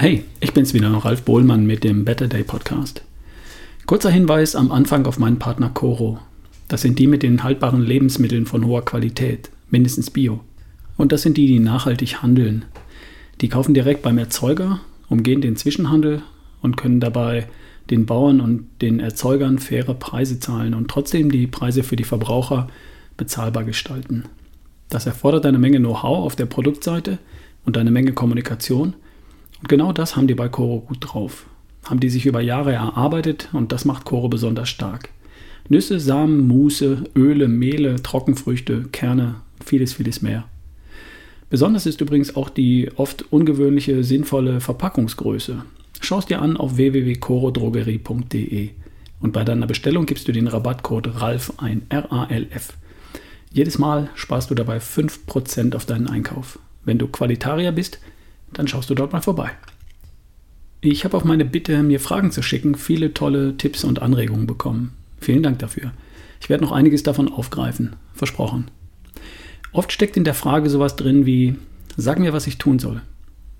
Hey, ich bin's wieder, Ralf Bohlmann mit dem Better Day Podcast. Kurzer Hinweis am Anfang auf meinen Partner Coro. Das sind die mit den haltbaren Lebensmitteln von hoher Qualität, mindestens Bio. Und das sind die, die nachhaltig handeln. Die kaufen direkt beim Erzeuger, umgehen den Zwischenhandel und können dabei den Bauern und den Erzeugern faire Preise zahlen und trotzdem die Preise für die Verbraucher bezahlbar gestalten. Das erfordert eine Menge Know-how auf der Produktseite und eine Menge Kommunikation – und genau das haben die bei Koro gut drauf. Haben die sich über Jahre erarbeitet und das macht Koro besonders stark. Nüsse, Samen, Muße, Öle, Mehle, Trockenfrüchte, Kerne, vieles, vieles mehr. Besonders ist übrigens auch die oft ungewöhnliche, sinnvolle Verpackungsgröße. Schau es dir an auf www.corodrogerie.de und bei deiner Bestellung gibst du den Rabattcode RALF ein, R-A-L-F. Jedes Mal sparst du dabei 5% auf deinen Einkauf. Wenn du Qualitarier bist, dann schaust du dort mal vorbei. Ich habe auf meine Bitte, mir Fragen zu schicken, viele tolle Tipps und Anregungen bekommen. Vielen Dank dafür. Ich werde noch einiges davon aufgreifen. Versprochen. Oft steckt in der Frage sowas drin wie, sag mir, was ich tun soll.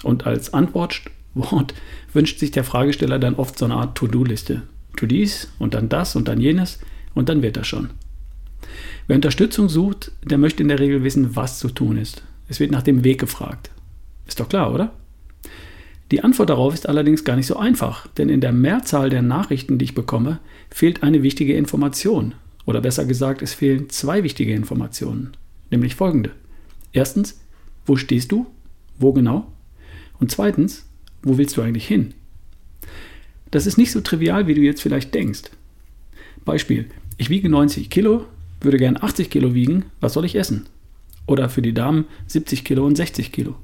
Und als Antwortwort wünscht sich der Fragesteller dann oft so eine Art To-Do-Liste. Tu dies und dann das und dann jenes und dann wird das schon. Wer Unterstützung sucht, der möchte in der Regel wissen, was zu tun ist. Es wird nach dem Weg gefragt. Ist doch klar, oder? Die Antwort darauf ist allerdings gar nicht so einfach, denn in der Mehrzahl der Nachrichten, die ich bekomme, fehlt eine wichtige Information. Oder besser gesagt, es fehlen zwei wichtige Informationen, nämlich folgende. Erstens, wo stehst du? Wo genau? Und zweitens, wo willst du eigentlich hin? Das ist nicht so trivial, wie du jetzt vielleicht denkst. Beispiel, ich wiege 90 Kilo, würde gern 80 Kilo wiegen, was soll ich essen? Oder für die Damen 70 Kilo und 60 Kilo.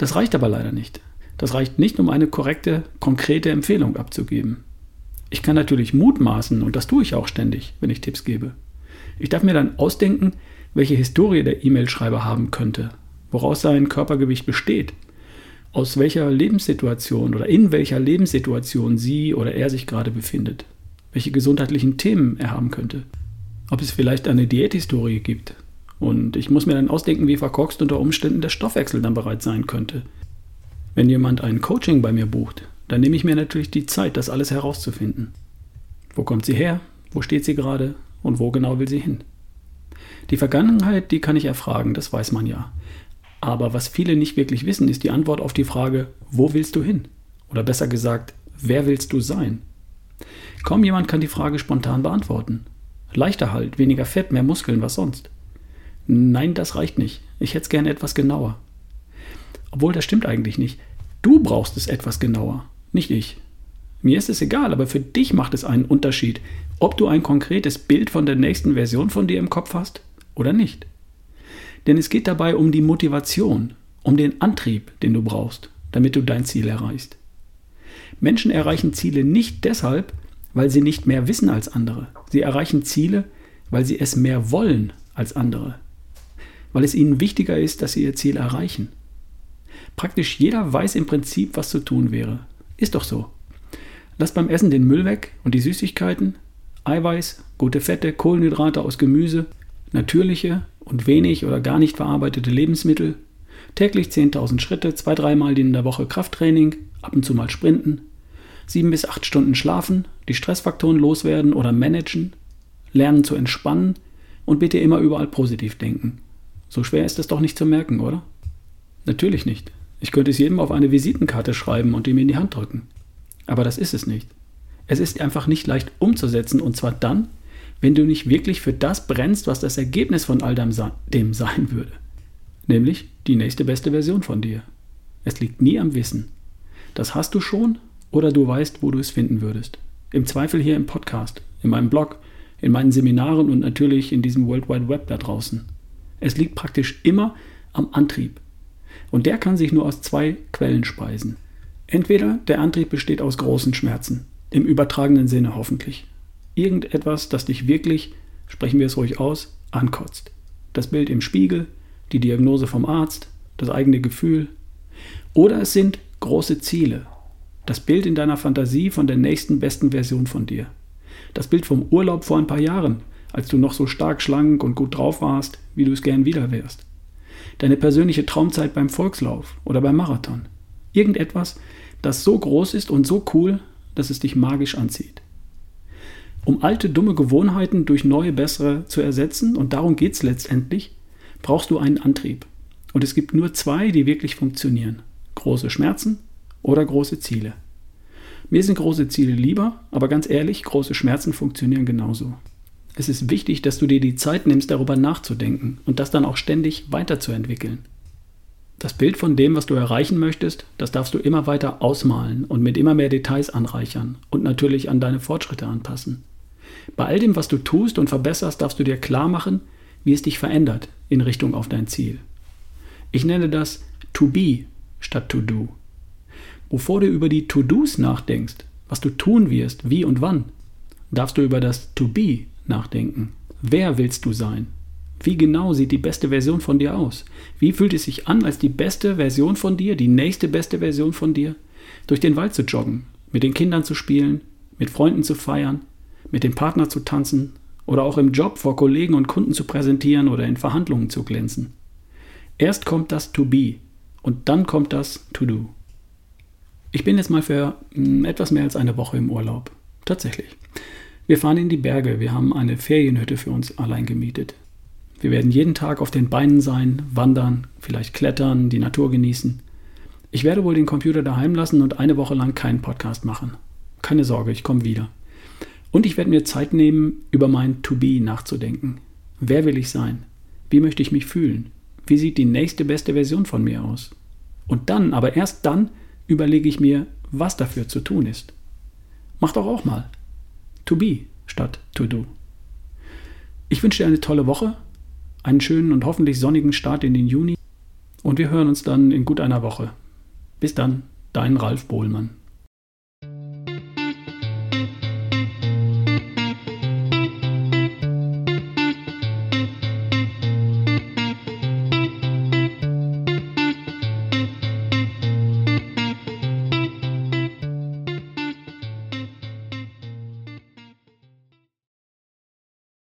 Das reicht aber leider nicht. Das reicht nicht, um eine korrekte, konkrete Empfehlung abzugeben. Ich kann natürlich mutmaßen, und das tue ich auch ständig, wenn ich Tipps gebe. Ich darf mir dann ausdenken, welche Historie der E-Mail-Schreiber haben könnte, woraus sein Körpergewicht besteht, aus welcher Lebenssituation oder in welcher Lebenssituation sie oder er sich gerade befindet, welche gesundheitlichen Themen er haben könnte, ob es vielleicht eine Diäthistorie gibt, und ich muss mir dann ausdenken, wie verkorkst unter Umständen der Stoffwechsel dann bereits sein könnte. Wenn jemand ein Coaching bei mir bucht, dann nehme ich mir natürlich die Zeit, das alles herauszufinden. Wo kommt sie her? Wo steht sie gerade? Und wo genau will sie hin? Die Vergangenheit, die kann ich erfragen, das weiß man ja. Aber was viele nicht wirklich wissen, ist die Antwort auf die Frage, wo willst du hin? Oder besser gesagt, wer willst du sein? Kaum jemand kann die Frage spontan beantworten. Leichter Halt, weniger Fett, mehr Muskeln, was sonst? Nein, das reicht nicht. Ich hätte es gerne etwas genauer. Obwohl, das stimmt eigentlich nicht. Du brauchst es etwas genauer, nicht ich. Mir ist es egal, aber für dich macht es einen Unterschied, ob du ein konkretes Bild von der nächsten Version von dir im Kopf hast oder nicht. Denn es geht dabei um die Motivation, um den Antrieb, den du brauchst, damit du dein Ziel erreichst. Menschen erreichen Ziele nicht deshalb, weil sie nicht mehr wissen als andere. Sie erreichen Ziele, weil sie es mehr wollen als andere weil es ihnen wichtiger ist, dass sie ihr Ziel erreichen. Praktisch jeder weiß im Prinzip, was zu tun wäre. Ist doch so. Lass beim Essen den Müll weg und die Süßigkeiten, Eiweiß, gute Fette, Kohlenhydrate aus Gemüse, natürliche und wenig oder gar nicht verarbeitete Lebensmittel, täglich 10.000 Schritte, zwei, dreimal in der Woche Krafttraining, ab und zu mal Sprinten, sieben bis acht Stunden schlafen, die Stressfaktoren loswerden oder managen, lernen zu entspannen und bitte immer überall positiv denken. So schwer ist es doch nicht zu merken, oder? Natürlich nicht. Ich könnte es jedem auf eine Visitenkarte schreiben und ihm in die Hand drücken. Aber das ist es nicht. Es ist einfach nicht leicht umzusetzen und zwar dann, wenn du nicht wirklich für das brennst, was das Ergebnis von all dem sein würde. Nämlich die nächste beste Version von dir. Es liegt nie am Wissen. Das hast du schon oder du weißt, wo du es finden würdest. Im Zweifel hier im Podcast, in meinem Blog, in meinen Seminaren und natürlich in diesem World Wide Web da draußen. Es liegt praktisch immer am Antrieb. Und der kann sich nur aus zwei Quellen speisen. Entweder der Antrieb besteht aus großen Schmerzen, im übertragenen Sinne hoffentlich. Irgendetwas, das dich wirklich, sprechen wir es ruhig aus, ankotzt. Das Bild im Spiegel, die Diagnose vom Arzt, das eigene Gefühl. Oder es sind große Ziele. Das Bild in deiner Fantasie von der nächsten besten Version von dir. Das Bild vom Urlaub vor ein paar Jahren, als du noch so stark schlank und gut drauf warst, wie du es gern wieder wärst. Deine persönliche Traumzeit beim Volkslauf oder beim Marathon. Irgendetwas, das so groß ist und so cool, dass es dich magisch anzieht. Um alte dumme Gewohnheiten durch neue bessere zu ersetzen, und darum geht es letztendlich, brauchst du einen Antrieb. Und es gibt nur zwei, die wirklich funktionieren. Große Schmerzen oder große Ziele. Mir sind große Ziele lieber, aber ganz ehrlich, große Schmerzen funktionieren genauso. Es ist wichtig, dass du dir die Zeit nimmst, darüber nachzudenken und das dann auch ständig weiterzuentwickeln. Das Bild von dem, was du erreichen möchtest, das darfst du immer weiter ausmalen und mit immer mehr Details anreichern und natürlich an deine Fortschritte anpassen. Bei all dem, was du tust und verbesserst, darfst du dir klar machen, wie es dich verändert in Richtung auf dein Ziel. Ich nenne das to be statt to do. Bevor du über die To-Dos nachdenkst, was du tun wirst, wie und wann, darfst du über das To be nachdenken. Wer willst du sein? Wie genau sieht die beste Version von dir aus? Wie fühlt es sich an, als die beste Version von dir, die nächste beste Version von dir, durch den Wald zu joggen, mit den Kindern zu spielen, mit Freunden zu feiern, mit dem Partner zu tanzen oder auch im Job vor Kollegen und Kunden zu präsentieren oder in Verhandlungen zu glänzen? Erst kommt das To Be und dann kommt das To Do. Ich bin jetzt mal für hm, etwas mehr als eine Woche im Urlaub. Tatsächlich. Wir fahren in die Berge. Wir haben eine Ferienhütte für uns allein gemietet. Wir werden jeden Tag auf den Beinen sein, wandern, vielleicht klettern, die Natur genießen. Ich werde wohl den Computer daheim lassen und eine Woche lang keinen Podcast machen. Keine Sorge, ich komme wieder. Und ich werde mir Zeit nehmen, über mein To-Be nachzudenken. Wer will ich sein? Wie möchte ich mich fühlen? Wie sieht die nächste beste Version von mir aus? Und dann, aber erst dann, überlege ich mir, was dafür zu tun ist. Mach doch auch mal. To be statt to do. Ich wünsche dir eine tolle Woche einen schönen und hoffentlich sonnigen Start in den Juni und wir hören uns dann in gut einer Woche. Bis dann, dein Ralf Bohlmann.